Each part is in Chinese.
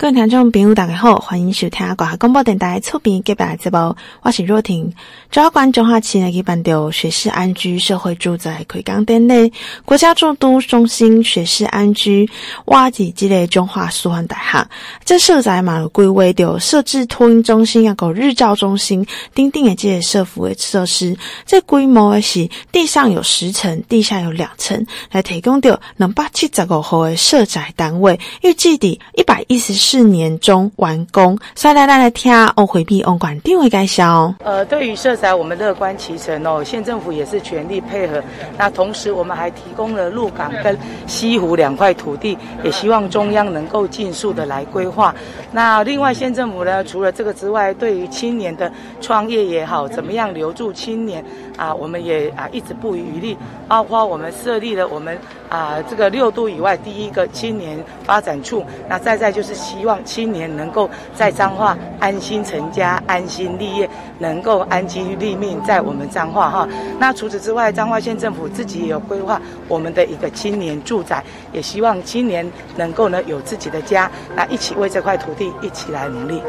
各位听众朋友，大家好，欢迎收听国家广播电台厝边隔壁的节目，我是若婷。中华关中华区呢举办的学士安居社会住宅开工典礼，国家住都中心学士安居挖地积累中华苏环大厦，这社宅嘛有规划的设置托婴中心，啊个日照中心，丁丁的这些社福的设施。这规模的是地上有十层，地下有两层，来提供的两百七十五户的社宅单位，预计的一百一十四年中完工，所以来来来听欧回避欧管定位介绍。呃，对于色彩，我们乐观其成哦。县政府也是全力配合。那同时，我们还提供了鹿港跟西湖两块土地，也希望中央能够尽速的来规划。那另外，县政府呢，除了这个之外，对于青年的创业也好，怎么样留住青年啊，我们也啊一直不遗余力。包括我们设立了我们啊这个六度以外第一个青年发展处。那再再就是希望。青年能够在彰化安心成家、安心立业，能够安居立命，在我们彰化哈。那除此之外，彰化县政府自己也有规划我们的一个青年住宅，也希望青年能够呢有自己的家，那一起为这块土地一起来努力。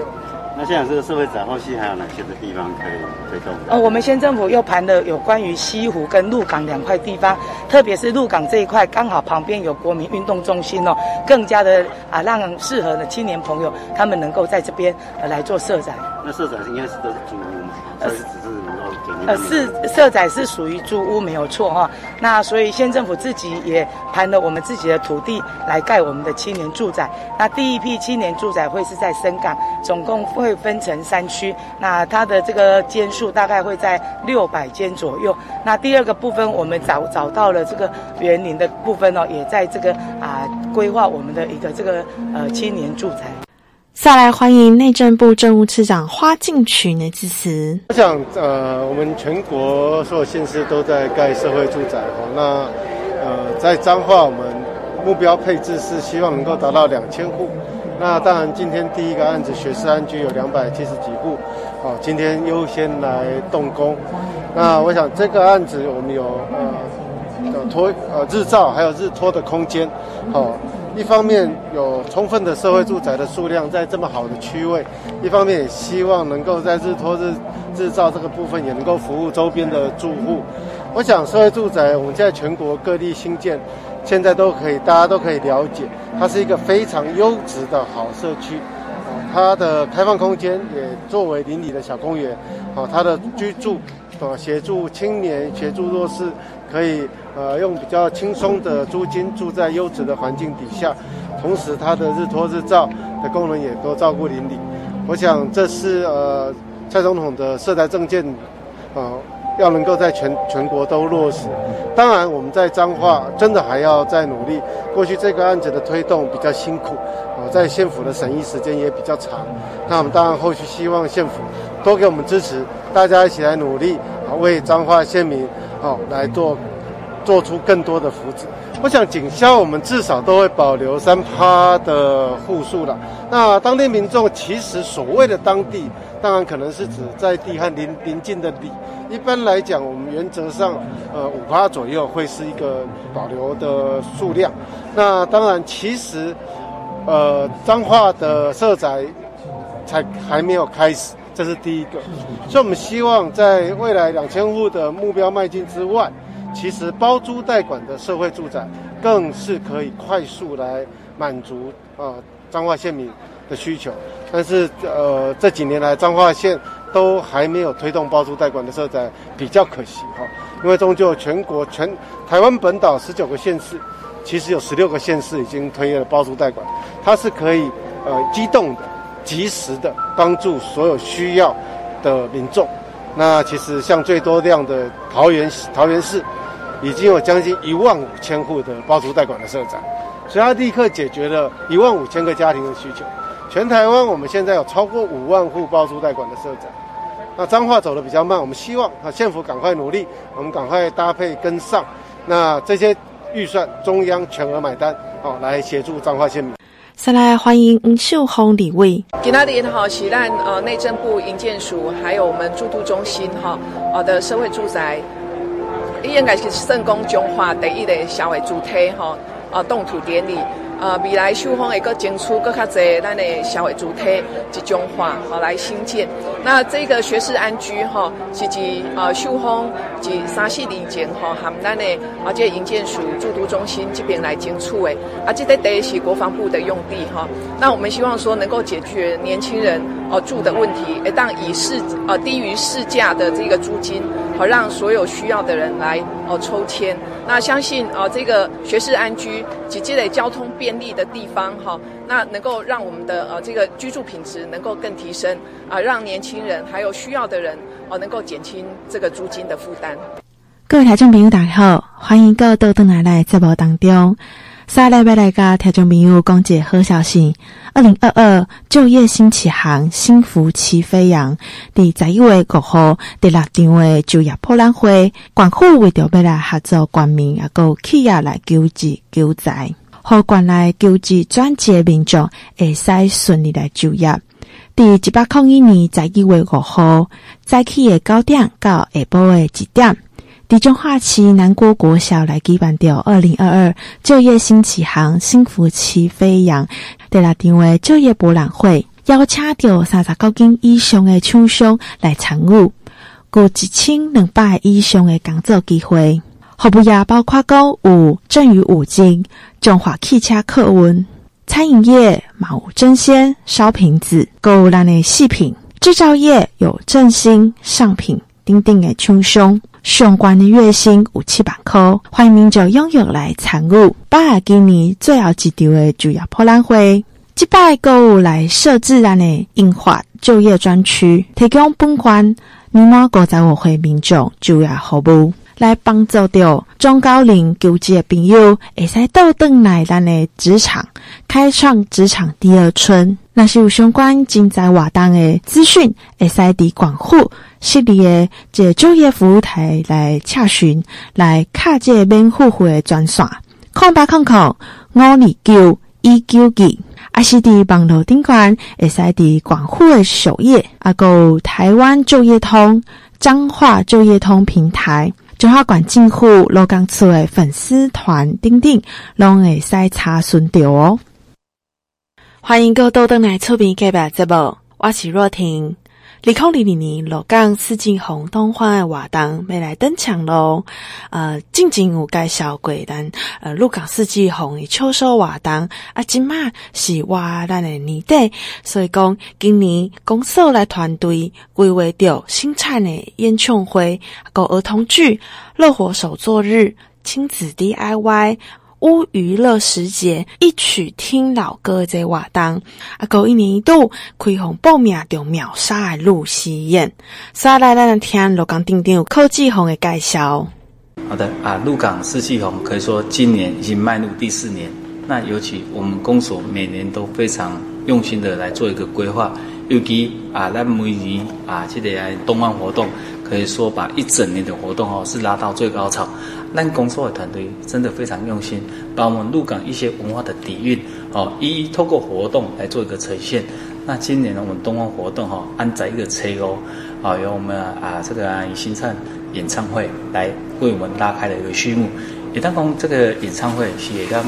那现在这个社会展后续还有哪些的地方可以推动？呃，我们县政府又盘了有关于西湖跟鹿港两块地方，特别是鹿港这一块，刚好旁边有国民运动中心哦，更加的啊让适合的青年朋友他们能够在这边呃来做社展。那社展应该是都是租屋嘛？呃，只是。呃，是社宅是属于租屋没有错哈，那所以县政府自己也盘了我们自己的土地来盖我们的青年住宅。那第一批青年住宅会是在深港，总共会分成三区，那它的这个间数大概会在六百间左右。那第二个部分我们找找到了这个园林的部分哦，也在这个啊规划我们的一个这个呃青年住宅。再来欢迎内政部政务次长花敬群的致辞。我想，呃，我们全国所有县市都在盖社会住宅哈。那，呃，在彰化，我们目标配置是希望能够达到两千户。那当然，今天第一个案子学士安居有两百七十几户，哦，今天优先来动工。那我想这个案子我们有呃托呃日照还有日托的空间，好。一方面有充分的社会住宅的数量在这么好的区位，一方面也希望能够在日托日日照这个部分也能够服务周边的住户。我想社会住宅我们在全国各地新建，现在都可以大家都可以了解，它是一个非常优质的好社区。它的开放空间也作为邻里的小公园，好，它的居住，呃，协助青年、协助弱势，可以呃用比较轻松的租金住在优质的环境底下，同时它的日托日照的功能也都照顾邻里。我想这是呃蔡总统的社宅政见，呃要能够在全全国都落实。当然我们在彰化真的还要再努力。过去这个案子的推动比较辛苦。在县府的审议时间也比较长，那我们当然后续希望县府多给我们支持，大家一起来努力，啊，为彰化县民，好来做做出更多的福祉。我想警消我们至少都会保留三趴的户数了。那当地民众其实所谓的当地，当然可能是指在地和邻邻近的里。一般来讲，我们原则上，呃，五趴左右会是一个保留的数量。那当然，其实。呃，彰化的社宅才还没有开始，这是第一个。所以，我们希望在未来两千户的目标迈进之外，其实包租代管的社会住宅更是可以快速来满足呃彰化县民的需求。但是，呃，这几年来彰化县都还没有推动包租代管的社宅，比较可惜哈。因为终究全国全台湾本岛十九个县市。其实有十六个县市已经推了包租代管，它是可以呃机动的、及时的帮助所有需要的民众。那其实像最多量的桃园桃园市，已经有将近一万五千户的包租代管的社宅，所以它立刻解决了一万五千个家庭的需求。全台湾我们现在有超过五万户包租代管的社宅。那彰化走得比较慢，我们希望啊县府赶快努力，我们赶快搭配跟上。那这些。预算中央全额买单，好来协助彰化县民。再来欢迎吴秀红李卫。今天好，是咱呃内政部营建署，还有我们住都中心哈，呃的社会住宅，伊应该是圣公中华第一个社会主体吼，啊动土典礼。呃未来秀峰一个争取更加侪咱的社会主体集中化好来兴建。那这个学士安居哈，是指呃秀峰及三四年前哈，含咱的啊这营建署驻都中心这边来争取的，啊这个地是国防部的用地哈。那我们希望说能够解决年轻人哦住的问题，诶当以市呃低于市价的这个租金，好让所有需要的人来哦抽签。那相信啊这个学士安居及积累交通便利的地方哈，那能够让我们的呃这个居住品质能够更提升啊，让年轻人还有需要的人哦能够减轻这个租金的负担。各位听众朋友，大家好，欢迎各位都登来来节目当中。下礼拜来个听众朋友讲一个好消息：二零二二就业新起航，幸福齐飞扬。第十一月五号第六场的就业博览会，广府为着要来合作官民，也个企业来救济救灾，和关来救济转接民众会使顺利来就业。第一百零一年十一月五号早起的九点到下晡的一点。地中化旗南郭国小来举办掉二零二二就业新起航，幸福齐飞扬。第六场的就业博览会，邀请到三十九间以上的厂商来参与，有一千两百以上的工作机会。服务业包括讲有正宇五金、中华汽车客运、餐饮业、毛争鲜、烧瓶子、购物类的细品、制造业有正兴上品丁丁的厂商。相关的月薪有七百块，欢迎民众踊跃来参与。八月今年最后一场的就业博览会，即摆购物来设置咱的印花就业专区，提供本款年满五十五岁民众就业服务，来帮助到中高龄求职的朋友，会使倒转来咱的职场，开创职场第二春。若是有相关精彩活动的资讯，会使伫管户。系列的这就业服务台来查询，来卡这免付费的专线，空八空空五二九一九二，啊是伫网络顶端，会使伫广户的首页，啊个台湾就业通、彰化就业通平台，中华管政府罗岗厝的粉丝团等等，拢会使查询到哦。欢迎各位登来厝边隔壁节目，我是若婷。二零二二年鹿港四季红东方的活动要来登场喽！呃，近前有介绍过，咱呃，鹿港四季红的秋收活动啊，今嘛是哇咱的年底，所以讲今年公司来团队规划着新产的演唱会、个儿童剧、乐活手作日、亲子 DIY。乌娱乐时节，一曲听老歌这活动，啊，够一年一度开放报名就秒杀的露西宴。下来，咱听鹿港丁丁科技红的介绍。好的啊，鹿港四季红可以说今年已经迈入第四年。那尤其我们公所每年都非常用心的来做一个规划，尤其啊，咱每年啊，这个东方活动，可以说把一整年的活动哦是拉到最高潮。那工作的团队真的非常用心，把我们鹿港一些文化的底蕴哦，一一透过活动来做一个呈现。那今年呢，我们东方活动哈，安在一个车哦，啊，由我们啊这个以新灿演唱会来为我们拉开了一个序幕。也当讲这个演唱会是也当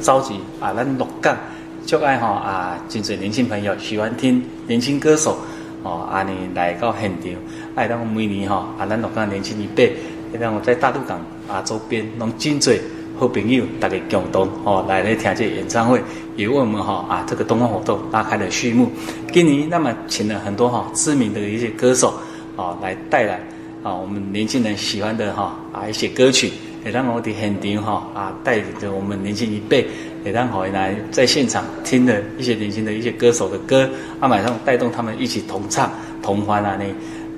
召集啊，咱鹿港就爱哈啊，真侪年轻朋友喜欢听年轻歌手哦，啊，你来到现场，爱当每年哈啊，咱鹿港年轻一辈。让我在大渡港啊周边，拢真济好朋友，大家共同哦来来听这演唱会，也为我们哈啊这个东方活动拉开了序幕。今年那么请了很多哈知名的一些歌手啊来带来啊我们年轻人喜欢的哈啊一些歌曲，也让我的现场哈啊带领着我们年轻一辈，也让好来在现场听的一些年轻的一些歌手的歌，啊马上带动他们一起同唱同欢啊那。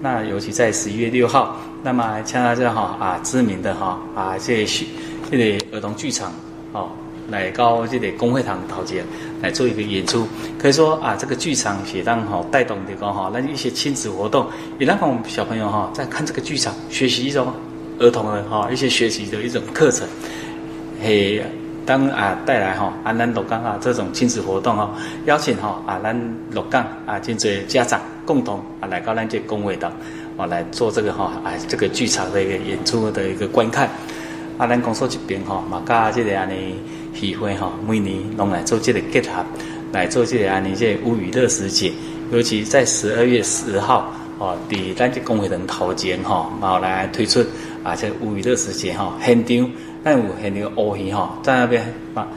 那尤其在十一月六号，那么像这样哈啊知名的哈啊这些这类儿童剧场哦，来到这里公会堂头前来做一个演出，可以说啊这个剧场也让哈带动的个哈那一些亲子活动，也让我们小朋友哈在看这个剧场学习一种儿童的哈一些学习的一种课程，嘿。当啊带来吼啊咱鹿港啊这种亲子活动哦，邀请吼啊咱鹿港啊真侪家长共同啊来到咱这公会堂，啊来做这个吼啊这个剧场的一个演出的一个观看。啊咱公所这边吼嘛加即个安尼喜会吼，每年拢来做这个结合，来做这个安尼这个乌鱼乐时节，尤其在十二月十号哦，伫咱这公会堂头前吼，然后来推出啊这乌鱼乐时节吼，现场咱有现那个乌鱼哈，在那边啊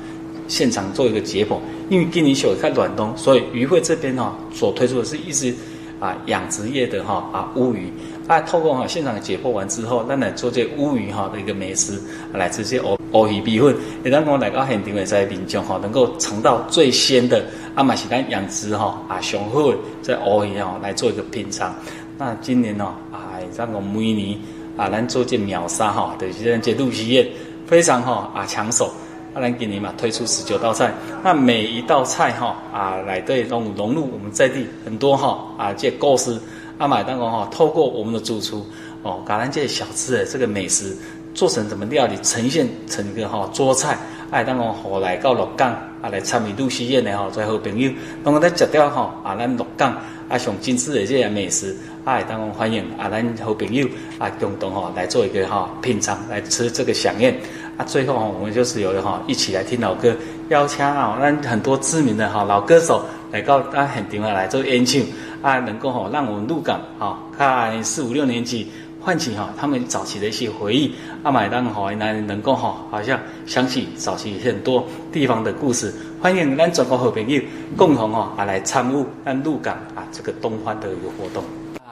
现场做一个解剖，因为今年小看暖冬，所以渔会这边哈所推出的是一只啊养殖业的哈啊乌鱼。啊，透过哈现场解剖完之后，咱来做这乌鱼哈的一个美食，来直接乌乌鱼米粉，也让我来到现场的在民众哈能够尝到最鲜的啊，嘛是咱养殖哈啊上好的这乌鱼哈来做一个品尝。那今年呢啊，让我每年啊咱做这秒杀哈，就是这露西宴非常哈啊抢手。啊，咱今年嘛推出十九道菜，那每一道菜哈啊来对融融入我们在地很多哈啊这故事。阿买当工哈，透过我们的主厨哦，把咱这小吃的这个美食做成什么料理，呈现成一个哈桌菜。哎，当工后来到鹿港啊来参与露西宴的哈，最好朋友，当我在吃掉哈啊，咱鹿港啊上精致的这些美食，哎，当工欢迎啊，咱好朋友啊共同哈来做一个哈品尝，来吃这个饗宴。啊，最后哈，我们就是有哈一起来听老歌，邀请啊，咱很多知名的哈老歌手来到咱现场来做演唱。啊，能够哈让我们鹿港哈看四五六年级唤起哈他们早期的一些回忆。啊，买单好来能够哈好像想起早期很多地方的故事。欢迎咱全国好朋友共同哈啊来参与咱鹿港啊这个东欢的一个活动。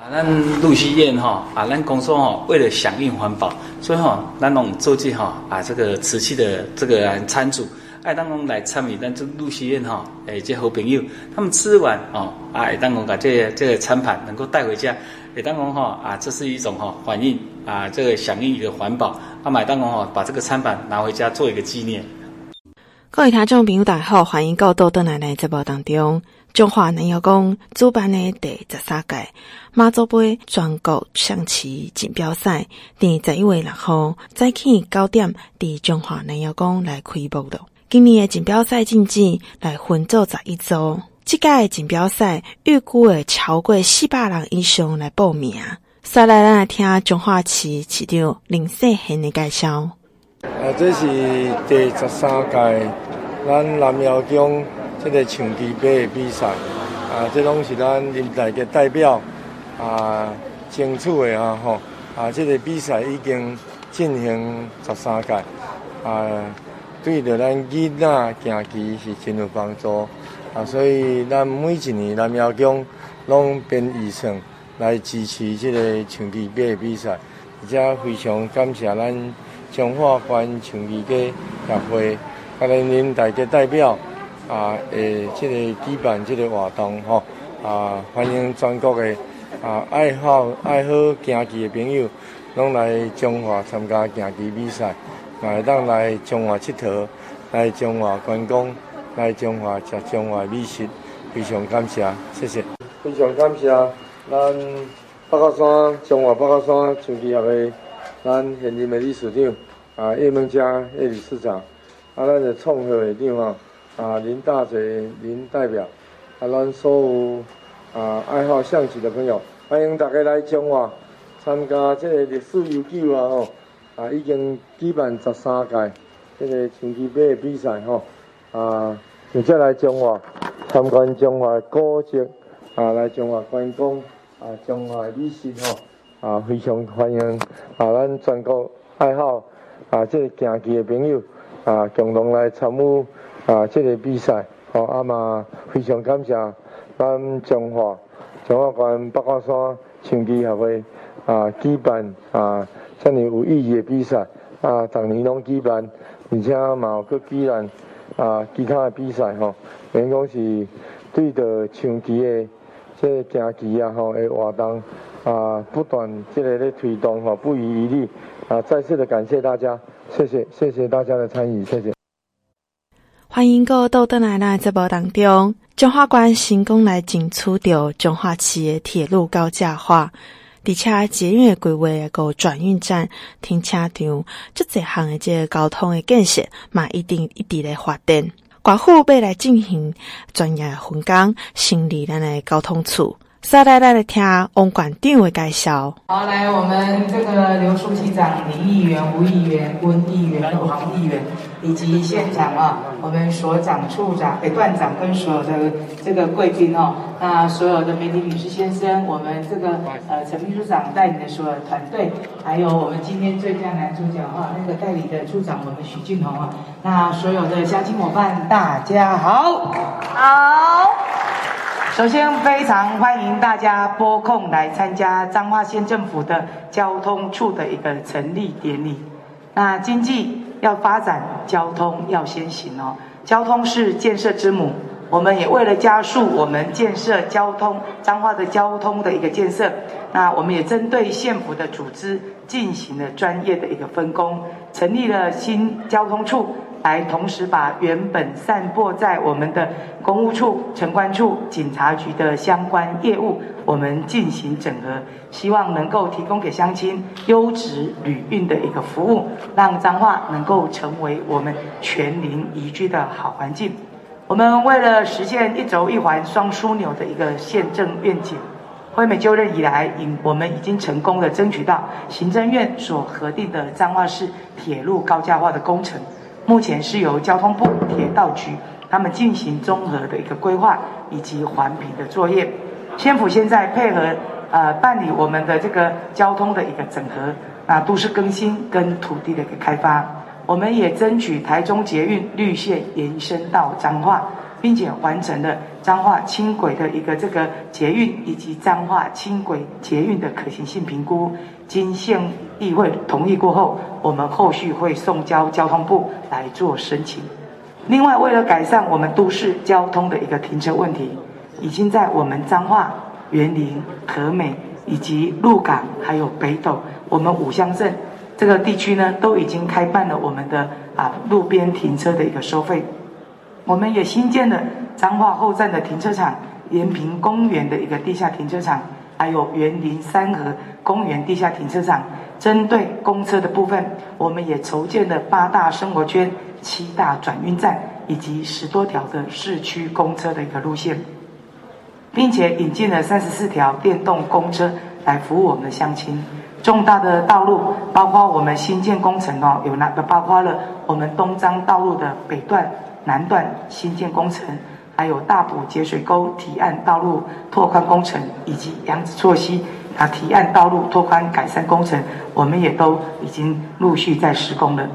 咱露西宴哈啊，咱公司哈为了响应环保，所以哈咱拢做起哈啊这个瓷器的这个餐组。爱当我们来参与咱这露西宴哈，诶，这好朋友，他们吃完哦，爱当我把这个、这个餐盘能够带回家，诶，当我哈啊，这是一种哈反应啊，这个响应一个环保，啊，买当我哈把这个餐盘拿回家做一个纪念。各位听众朋友大家好，欢迎到豆豆奶奶节目当中，中华南瑶宫主办的第十三届妈祖杯全国象棋锦标赛，第十一月六号早起九点，伫中华南瑶宫来开幕了。今年的锦标赛竞技来分做十一组，这届锦标赛预估会超过四百人以上来报名。再来，咱来听中华棋市长林世贤的介绍。啊，这是第十三届咱南瑶宫这个象棋杯的比赛。啊，这拢是咱林台的代表啊争取的啊吼。啊，这个比赛已经进行十三届啊。对着咱囡仔行棋是真有帮助啊！所以咱每一年南瑶宫拢编预算来支持这个象棋杯的比赛，而且非常感谢咱中华关象棋界协会，啊，咱恁大家代表啊，诶，这个举办这个活动吼啊，欢迎全国的啊爱好爱好行棋的朋友拢来中华参加行棋比赛。来当来中华佚佗，来中华观光，来中华食中华美食，非常感谢，谢谢。非常感谢咱北角山中华北角山象棋协会，咱现任的理事长啊叶孟佳叶理事长，啊咱的创会会长啊啊林大嘴林代表，啊咱所有啊爱好象棋的朋友，欢迎大家来中华参加这个历史悠久啊吼。啊，已经举办十三届这个象棋杯的比赛吼，啊，并且来中华参观中华古迹，啊，来中华观光，啊，中华美食吼，啊，非常欢迎啊，咱全国爱好啊，这个行棋的朋友啊，共同来参与啊，这个比赛，吼，啊嘛，非常感谢咱中华中华关北角山象棋协会啊举办啊。这么有意义的比赛啊，逐年拢举办，而且嘛有搁举办啊其他的比赛吼，免讲是对着象棋的这个行棋啊吼的活动啊，不断这个咧推动吼，不遗余力啊！再次的感谢大家，谢谢谢谢大家的参与，谢谢。欢迎各位到登来咱节目当中，中。华关成功来争取到中。华市的铁路高架化。而且捷运的规划个转运站、停车场，这几项的这个交通的建设嘛，一定一直来发展。国府要来进行专业分工，成立咱的交通处。再来，来来听王馆长的介绍。好，来我们这个刘书记长、林议员、吴议员、温议员、黄议员。以及现场啊，我们所长、处长、诶段长跟所有的这个贵宾哦，那所有的媒体女士先生，我们这个呃陈秘书长带领的所有团队，还有我们今天最佳男主角啊，那个代理的处长我们许俊宏啊，那所有的乡亲伙伴大家好，好。首先非常欢迎大家拨空来参加彰化县政府的交通处的一个成立典礼。那经济要发展，交通要先行哦。交通是建设之母，我们也为了加速我们建设交通彰化的交通的一个建设，那我们也针对县府的组织进行了专业的一个分工，成立了新交通处。来同时把原本散播在我们的公务处、城管处、警察局的相关业务，我们进行整合，希望能够提供给乡亲优质旅运的一个服务，让彰化能够成为我们全林宜居的好环境。我们为了实现一轴一环双枢纽的一个县政愿景，惠美就任以来，我们已经成功的争取到行政院所核定的彰化市铁路高架化的工程。目前是由交通部铁道局他们进行综合的一个规划以及环评的作业。县府现在配合呃办理我们的这个交通的一个整合，啊都市更新跟土地的一个开发。我们也争取台中捷运绿线延伸到彰化，并且完成了彰化轻轨的一个这个捷运以及彰化轻轨捷运的可行性评估。经县议会同意过后，我们后续会送交交通部来做申请。另外，为了改善我们都市交通的一个停车问题，已经在我们彰化、园林、和美以及鹿港还有北斗，我们五乡镇这个地区呢，都已经开办了我们的啊路边停车的一个收费。我们也新建了彰化后站的停车场、延平公园的一个地下停车场。还有园林三和公园地下停车场，针对公车的部分，我们也筹建了八大生活圈、七大转运站，以及十多条的市区公车的一个路线，并且引进了三十四条电动公车来服务我们的乡亲。重大的道路，包括我们新建工程哦，有哪个？包括了我们东张道路的北段、南段新建工程。还有大埔节水沟堤岸道路拓宽工程，以及杨子厝溪啊堤岸道路拓宽改善工程，我们也都已经陆续在施工了。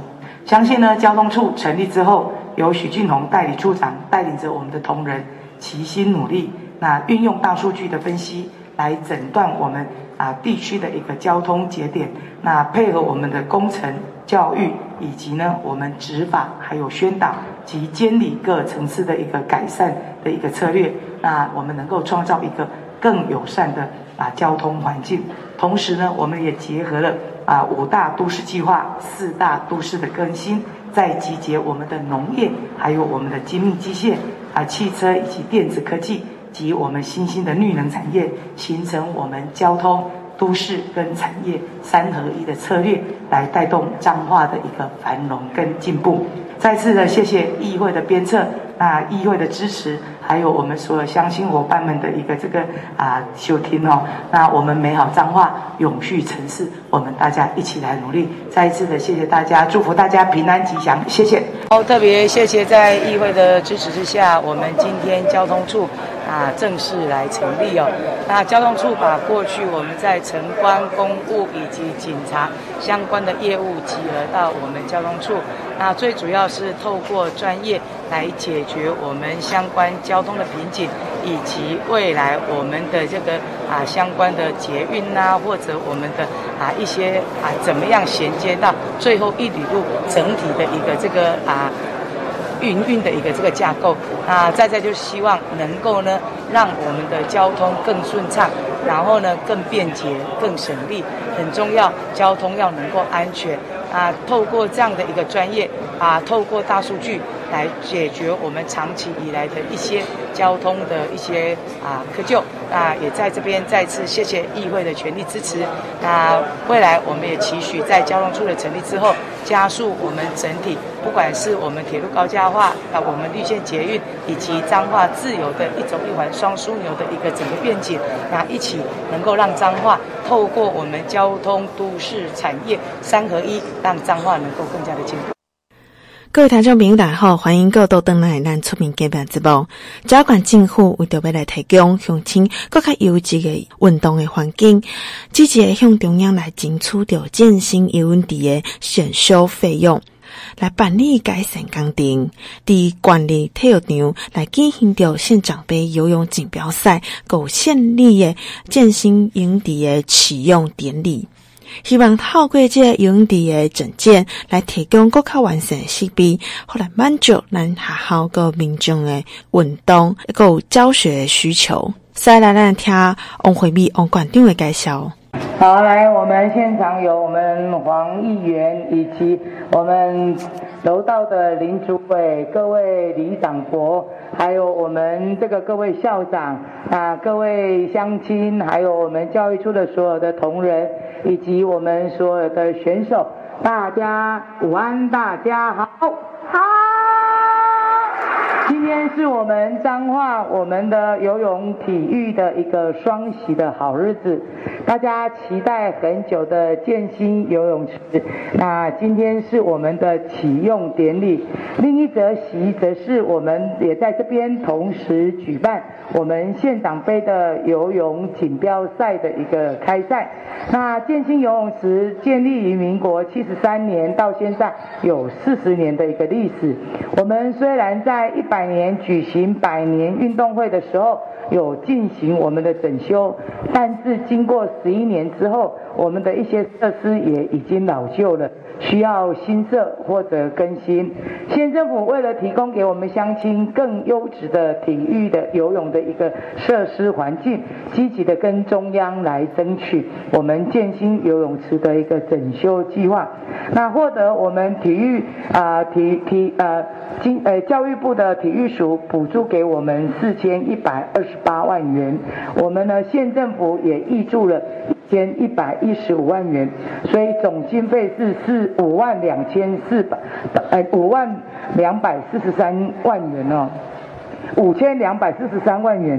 相信呢，交通处成立之后，由许俊宏代理处长带领着我们的同仁齐心努力，那运用大数据的分析来诊断我们啊地区的一个交通节点，那配合我们的工程教育。以及呢，我们执法还有宣导及监理各层次的一个改善的一个策略，那我们能够创造一个更友善的啊交通环境。同时呢，我们也结合了啊五大都市计划、四大都市的更新，再集结我们的农业，还有我们的精密机械啊、汽车以及电子科技及我们新兴的绿能产业，形成我们交通。都市跟产业三合一的策略，来带动彰化的一个繁荣跟进步。再次的谢谢议会的鞭策，那议会的支持，还有我们所有乡亲伙伴们的一个这个啊收听哦。那我们美好彰化永续城市，我们大家一起来努力。再一次的谢谢大家，祝福大家平安吉祥，谢谢。哦，特别谢谢在议会的支持之下，我们今天交通处。啊，正式来成立哦。那交通处把过去我们在城关、公务以及警察相关的业务集合到我们交通处。那最主要是透过专业来解决我们相关交通的瓶颈，以及未来我们的这个啊相关的捷运呐、啊，或者我们的啊一些啊怎么样衔接到最后一里路整体的一个这个啊。营运的一个这个架构，那再再就希望能够呢，让我们的交通更顺畅，然后呢更便捷、更省力，很重要，交通要能够安全啊。透过这样的一个专业啊，透过大数据来解决我们长期以来的一些交通的一些啊窠臼。那也在这边再次谢谢议会的全力支持。那未来我们也期许在交通处的成立之后，加速我们整体。不管是我们铁路高架化，啊，我们绿线捷运，以及彰化自由的一轴一环双枢纽的一个整个愿景，那一起能够让彰化透过我们交通都市产业三合一，让彰化能够更加的进步。各位听众朋友，大家好，欢迎各位到登来咱出面见面节目。嘉义县政府为着要来提供乡亲更加优质的运动的环境，积极向中央来争取着健身有问题的选修费用，来办理改善工程，伫管理体育场来进行着县长杯游泳锦标赛，有县立的健身营地的启用典礼。希望透过这个营地的整建，来提供更加完善的设备，后来满足咱学校个民众的运动一个教学的需求。再来，来听王惠美王馆长的介绍。好，来，我们现场有我们黄议员以及我们楼道的林主委、各位里长伯，还有我们这个各位校长啊，各位乡亲，还有我们教育处的所有的同仁，以及我们所有的选手，大家午安，大家好，好。今天是我们彰化我们的游泳体育的一个双喜的好日子，大家期待很久的建新游泳池，那今天是我们的启用典礼。另一则喜则是我们也在这边同时举办我们县长杯的游泳锦标赛的一个开赛。那建新游泳池建立于民国七十三年，到现在有四十年的一个历史。我们虽然在一百年举行百年运动会的时候，有进行我们的整修，但是经过十一年之后，我们的一些设施也已经老旧了。需要新设或者更新。县政府为了提供给我们乡亲更优质的体育的游泳的一个设施环境，积极的跟中央来争取我们建新游泳池的一个整修计划。那获得我们体育啊、体体呃经呃教育部的体育署补助给我们四千一百二十八万元，我们呢县政府也挹注了。千一百一十五万元，所以总经费是四五万两千四百，呃五万两百四十三万元哦，五千两百四十三万元。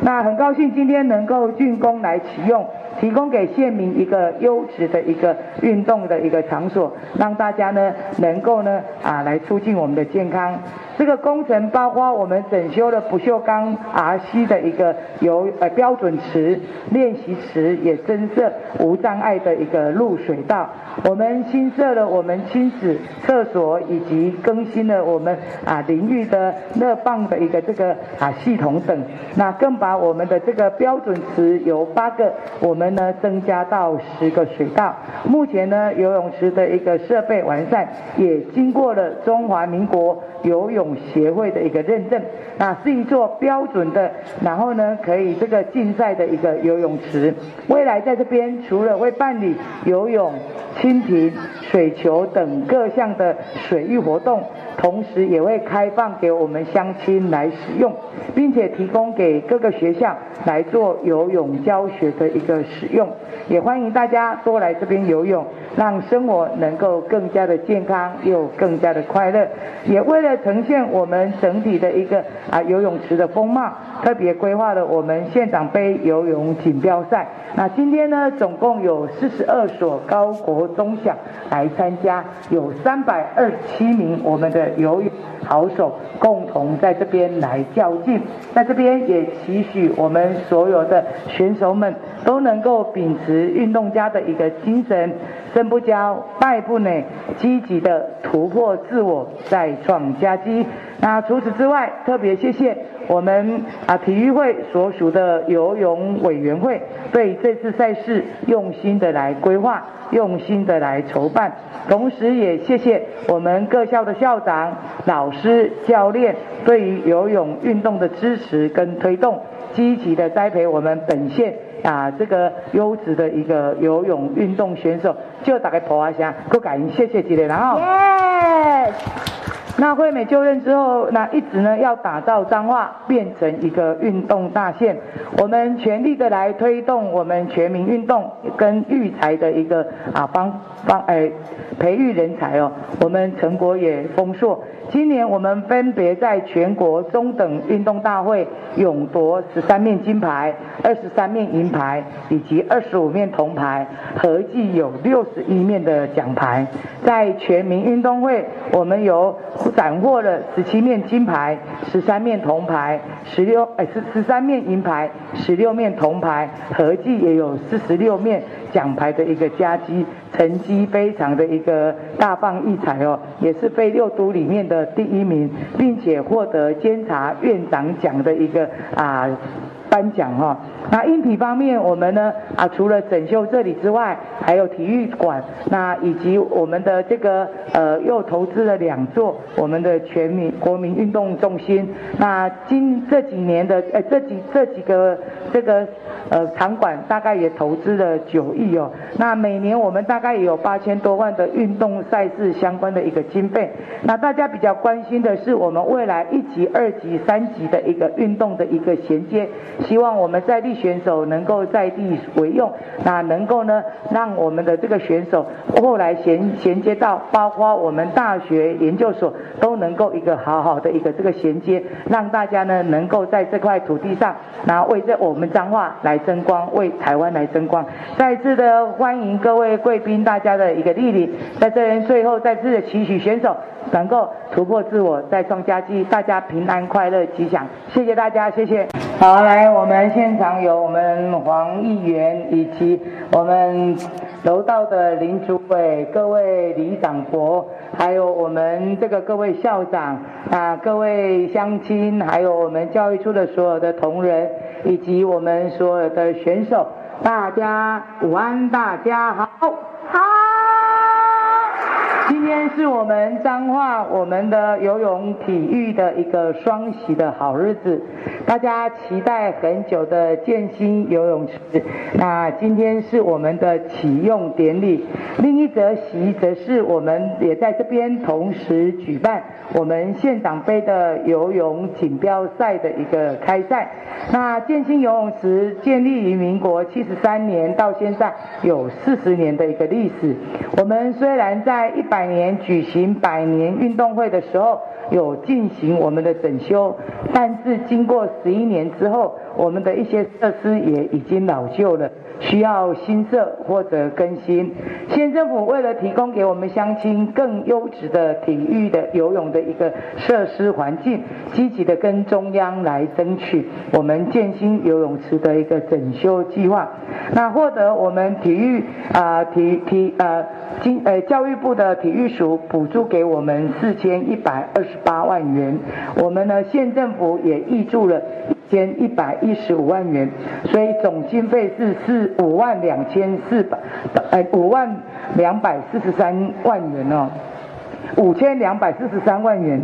那很高兴今天能够竣工来启用，提供给县民一个优质的一个运动的一个场所，让大家呢能够呢啊来促进我们的健康。这个工程包括我们整修了不锈钢 RC 的一个游呃标准池、练习池，也增设无障碍的一个入水道。我们新设了我们亲子厕所，以及更新了我们啊淋浴的热棒的一个这个啊系统等。那更把我们的这个标准池由八个，我们呢增加到十个水道。目前呢游泳池的一个设备完善，也经过了中华民国游泳。协会的一个认证，那是一座标准的，然后呢，可以这个竞赛的一个游泳池。未来在这边除了会办理游泳、蜻蜓、水球等各项的水域活动，同时也会开放给我们乡亲来使用，并且提供给各个学校来做游泳教学的一个使用。也欢迎大家多来这边游泳，让生活能够更加的健康又更加的快乐。也为了呈现我们整体的一个啊游泳池的风貌，特别规划了我们县长杯游泳锦标赛。那今天呢，总共有四十二所高国中小来参加，有三百二十七名我们的游泳好手共同在这边来较劲。在这边也期许我们所有的选手们都能够秉持运动家的一个精神，胜不骄，败不馁，积极的突破自我，再创佳绩。那除此之外，特别谢谢我们啊体育会所属的游泳委员会，对这次赛事用心的来规划，用心的来筹办。同时也谢谢我们各校的校长、老师、教练对于游泳运动的支持跟推动，积极的栽培我们本县啊这个优质的一个游泳运动选手。就大概泼一下，够感谢谢几位，然后。那惠美就任之后，那一直呢要打造彰化变成一个运动大县，我们全力的来推动我们全民运动跟育才的一个啊方方哎培育人才哦，我们成果也丰硕。今年我们分别在全国中等运动大会勇夺十三面金牌、二十三面银牌以及二十五面铜牌，合计有六十一面的奖牌。在全民运动会，我们有斩获了十七面金牌、十三面铜牌、十六哎十十三面银牌、十六面铜牌，合计也有四十六面奖牌的一个佳绩。成绩非常的一个大放异彩哦，也是非六都里面的第一名，并且获得监察院长奖的一个啊颁奖哈。那硬体方面，我们呢啊除了整修这里之外，还有体育馆，那以及我们的这个呃又投资了两座我们的全民国民运动中心。那今这几年的呃这几这几个这个。呃，场馆大概也投资了九亿哦。那每年我们大概也有八千多万的运动赛事相关的一个经费。那大家比较关心的是，我们未来一级、二级、三级的一个运动的一个衔接，希望我们在选手能够在地为用，那能够呢，让我们的这个选手后来衔衔接到，包括我们大学、研究所都能够一个好好的一个这个衔接，让大家呢能够在这块土地上，那为这我们彰化来。争光，为台湾来争光。再次的欢迎各位贵宾，大家的一个莅临，在这边最后再次的期许选手能够突破自我，再创佳绩，大家平安快乐吉祥。谢谢大家，谢谢。好，来，我们现场有我们黄议员以及我们楼道的林主委，各位里长伯，还有我们这个各位校长啊，各位乡亲，还有我们教育处的所有的同仁。以及我们所有的选手，大家午安，大家好，好。今天是我们彰化我们的游泳体育的一个双喜的好日子，大家期待很久的建新游泳池，那今天是我们的启用典礼。另一则喜则是我们也在这边同时举办我们县长杯的游泳锦标赛的一个开赛。那建新游泳池建立于民国七十三年，到现在有四十年的一个历史。我们虽然在一百年举行百年运动会的时候，有进行我们的整修，但是经过十一年之后，我们的一些设施也已经老旧了。需要新设或者更新。县政府为了提供给我们乡亲更优质的体育的游泳的一个设施环境，积极的跟中央来争取我们建新游泳池的一个整修计划。那获得我们体育啊、体体呃经呃教育部的体育署补助给我们四千一百二十八万元，我们呢县政府也挹注了。千一百一十五万元，所以总经费是四五万两千四百，呃五万两百四十三万元哦，五千两百四十三万元。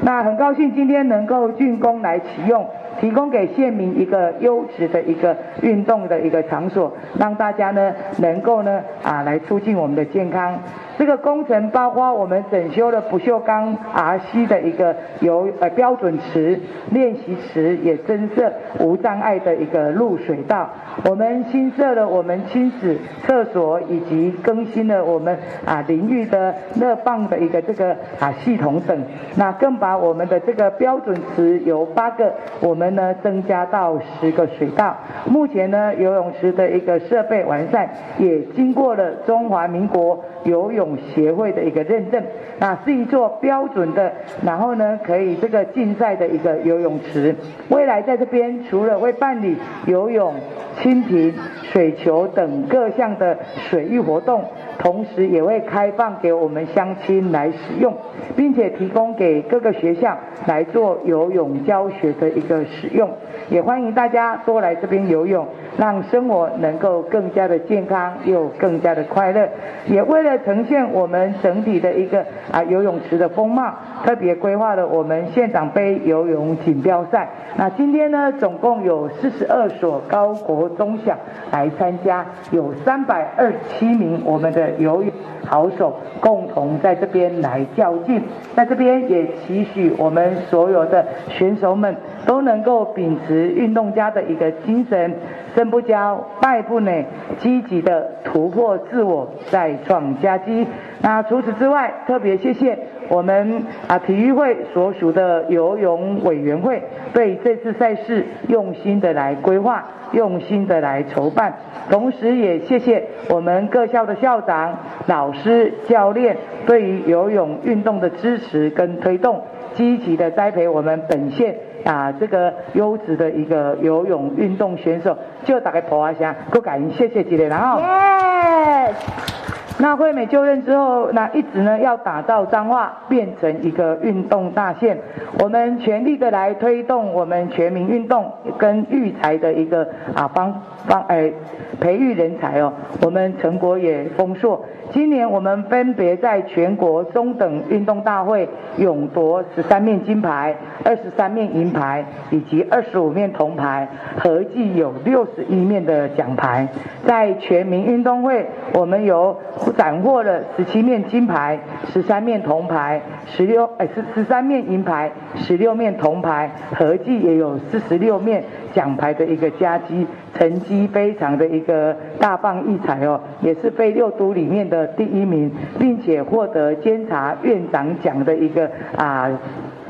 那很高兴今天能够竣工来启用，提供给县民一个优质的一个运动的一个场所，让大家呢能够呢啊来促进我们的健康。这个工程包括我们整修了不锈钢 RC 的一个游呃标准池、练习池，也增设无障碍的一个入水道。我们新设了我们亲子厕所，以及更新了我们啊淋浴的热棒的一个这个啊系统等。那更把我们的这个标准池由八个，我们呢增加到十个水道。目前呢游泳池的一个设备完善，也经过了中华民国游泳。协会的一个认证，那是一座标准的，然后呢，可以这个竞赛的一个游泳池。未来在这边除了会办理游泳、蜻蜓、水球等各项的水域活动，同时也会开放给我们乡亲来使用，并且提供给各个学校来做游泳教学的一个使用。也欢迎大家多来这边游泳。让生活能够更加的健康又更加的快乐。也为了呈现我们整体的一个啊游泳池的风貌，特别规划了我们县长杯游泳锦标赛。那今天呢，总共有四十二所高国中小来参加，有三百二十七名我们的游泳好手共同在这边来较劲。在这边也期许我们所有的选手们都能够秉持运动家的一个精神，胜不骄，败不馁，积极的突破自我，再创佳绩。那除此之外，特别谢谢我们啊体育会所属的游泳委员会，对这次赛事用心的来规划，用心的来筹办，同时也谢谢我们各校的校长、老师、教练对于游泳运动的支持跟推动，积极的栽培我们本县啊这个优质的一个游泳运动选手，就大概泼一下，够感谢谢几位，然后。Yes! 那惠美就任之后，那一直呢要打造彰化变成一个运动大县，我们全力的来推动我们全民运动跟育才的一个啊方方哎培育人才哦，我们成果也丰硕。今年我们分别在全国中等运动大会勇夺十三面金牌、二十三面银牌以及二十五面铜牌，合计有六十一面的奖牌。在全民运动会，我们有斩获了十七面金牌、十三面铜牌、十六哎十十三面银牌、十六面铜牌，合计也有四十六面奖牌的一个佳绩。成绩非常的一个大放异彩哦，也是非六都里面的第一名，并且获得监察院长奖的一个啊。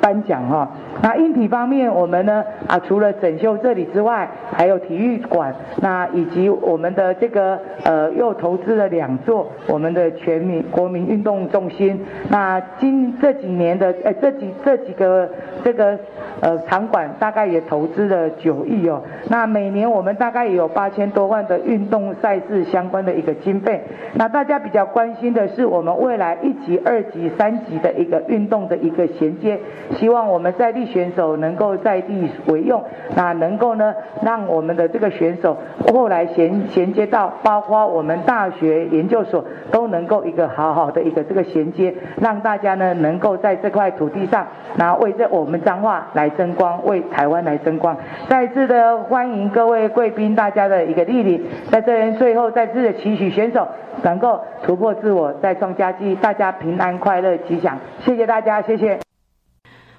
颁奖哈，那硬体方面，我们呢啊，除了整修这里之外，还有体育馆，那以及我们的这个呃，又投资了两座我们的全民国民运动中心。那今这几年的呃这几这几个这个呃场馆，大概也投资了九亿哦。那每年我们大概也有八千多万的运动赛事相关的一个经费。那大家比较关心的是，我们未来一级、二级、三级的一个运动的一个衔接。希望我们在地选手能够在地为用，那能够呢，让我们的这个选手后来衔衔接到，包括我们大学研究所都能够一个好好的一个这个衔接，让大家呢能够在这块土地上，那为这我们彰化来争光，为台湾来争光。再次的欢迎各位贵宾，大家的一个莅临，在这边最后再次的期许选手能够突破自我，再创佳绩，大家平安快乐吉祥，谢谢大家，谢谢。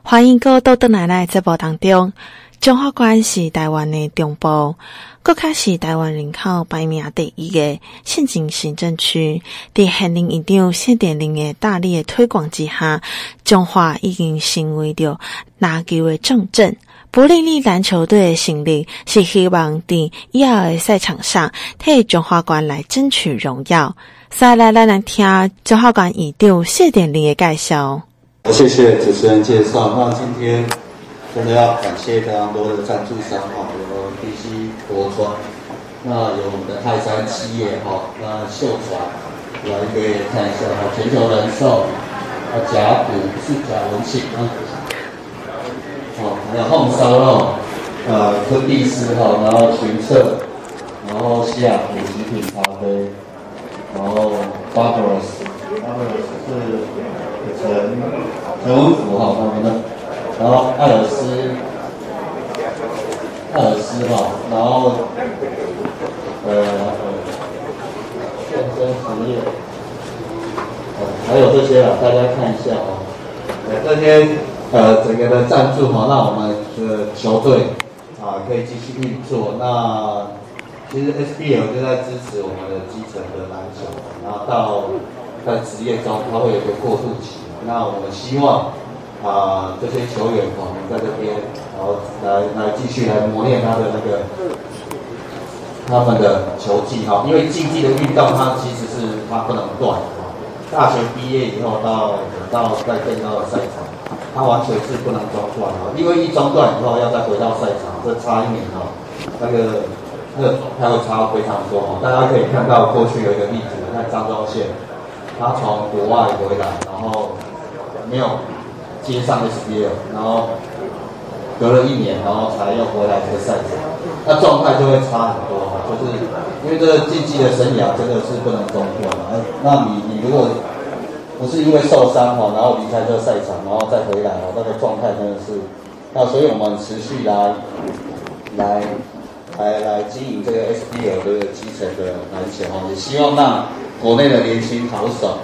欢迎各位倒转来来节目当中。彰化县是台湾的中部，阁较是台湾人口排名第一的县级行政区。在现任院长谢点玲的大力的推广之下，彰化已经成为了篮球的重镇。不利利篮球队的胜利是希望在以后的赛场上替彰化县来争取荣耀。再来，来来听彰化县院长谢点玲的介绍。谢谢主持人介绍。那今天真的要感谢非常多的赞助商哈，有 DC 国专，那有我们的泰山企业哈，那秀传来可以看一下哈，全球人寿，啊甲骨是甲文庆啊，好，还有红烧肉，呃昆蒂斯哈，然后群策，然后西雅图极品咖啡，然后 Barbaros，Barbaros 是。陈陈文福哈，他们的，然后艾尔斯，艾尔斯哈，然后呃，健身实业，哦，还有这些啊，大家看一下啊，这些呃整个的赞助哈，让我们的球队啊可以继续运作。那其实 SBL 就在支持我们的基层的篮球，然后到在职业中，它会有一个过渡期。那我们希望啊、这些球员哈，我们在这边，然后来来继续来磨练他的那个他们的球技哈，因为竞技的运动它其实是它不能断哈。大学毕业以后到到再更高的赛场，它完全是不能中断的，因为一中断以后要再回到赛场，这差一年哈，那个那个还会差非常多哈。大家可以看到过去有一个例子，看张宗宪，他从国外回来，然后。没有接上 SBL，然后隔了一年，然后才又回来这个赛场，那状态就会差很多哈。就是因为这个竞技的生涯真的是不能中断嘛。那你你如果不是因为受伤哈，然后离开这个赛场，然后再回来哦，那个状态真的是。那所以我们持续来来来来经营这个 SBL 的基层的篮球哈，也希望让国内的年轻好手。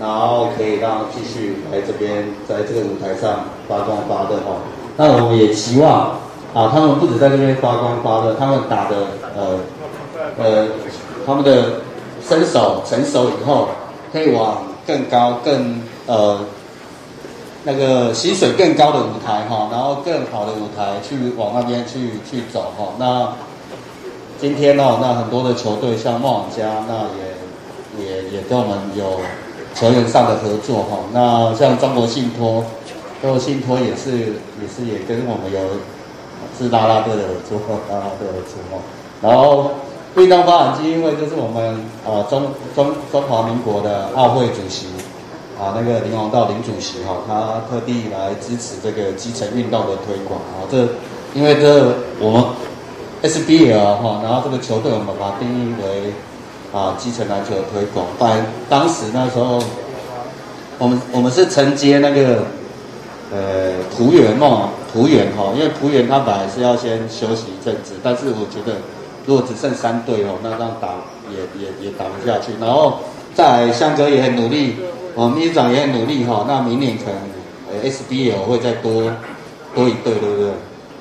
然后可以让继续来这边，在这个舞台上发光发热哈。那我们也期望啊，他们不止在这边发光发热，他们打的呃呃，他们的身手成熟以后，可以往更高、更呃那个薪水更高的舞台哈，然后更好的舞台去往那边去去走哈。那今天哦，那很多的球队像梦想家，那也也也跟我们有。球员上的合作哈，那像中国信托，中国信托也是也是也跟我们有是拉拉队的合作，拉拉队的合作。然后运动发展基金会就是我们啊中中中华民国的奥会主席啊那个林王道林主席哈，他特地来支持这个基层运动的推广啊。这因为这我们 SBL 哈，然后这个球队我们把它定义为。啊，基层篮球的推广。但当时那时候，我们我们是承接那个，呃，浦园嘛，浦园哈，因为浦园他本来是要先休息一阵子，但是我觉得如果只剩三队哦，那这样打也也也打不下去。然后在香哥也很努力，我们秘书长也很努力哈。那明年可能呃 SBL 会再多多一队，对不对？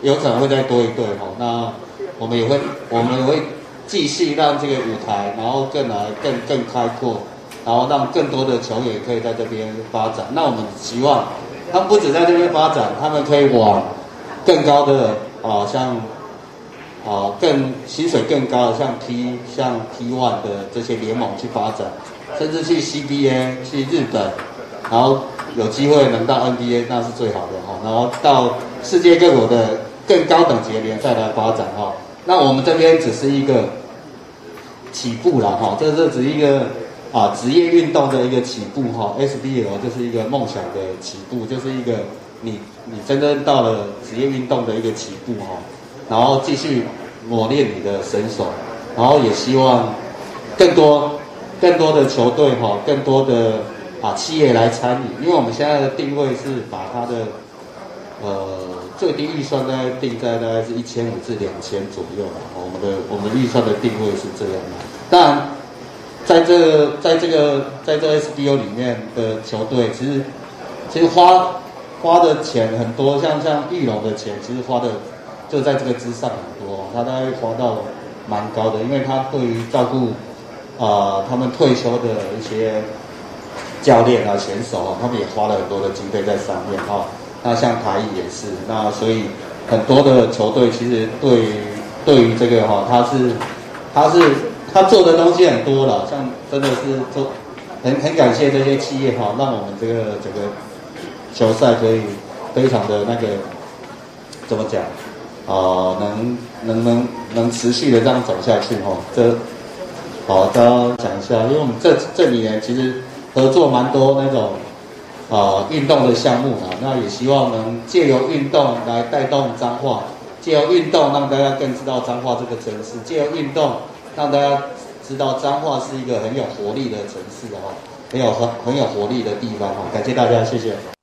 有可能会再多一队哈。那我们也会，我们也会。继续让这个舞台，然后更来更更开阔，然后让更多的球员可以在这边发展。那我们希望，他们不止在这边发展，他们可以往更高的啊，像啊更薪水更高的，像 T 像 T One 的这些联盟去发展，甚至去 CBA 去日本，然后有机会能到 NBA，那是最好的哈。然后到世界各国的更高等级的联赛来发展哈。那我们这边只是一个。起步了哈，这这只是一个啊职业运动的一个起步哈，SBL 就是一个梦想的起步，就是一个你你真正到了职业运动的一个起步哈，然后继续磨练你的身手，然后也希望更多更多的球队哈，更多的啊企业来参与，因为我们现在的定位是把它的呃。最低预算大概定在大概是一千五至两千左右吧。我们的我们预算的定位是这样的。当然，在这在这个在这 SBO 里面的球队，其实其实花花的钱很多，像像玉龙的钱，其实花的就在这个之上很多。他大概花到蛮高的，因为他对于照顾啊、他们退休的一些教练啊选手啊，他们也花了很多的经费在上面哈。那像台艺也是，那所以很多的球队其实对于对于这个哈，他是他是他做的东西很多了，像真的是做很很感谢这些企业哈，让我们这个整个球赛可以非常的那个怎么讲啊、能能能能持续的这样走下去哈。这好，大家讲一下，因为我们这这几年其实合作蛮多那种。啊，运动的项目啊，那也希望能借由运动来带动彰化，借由运动让大家更知道彰化这个城市，借由运动让大家知道彰化是一个很有活力的城市哦，很有很很有活力的地方哈，感谢大家，谢谢。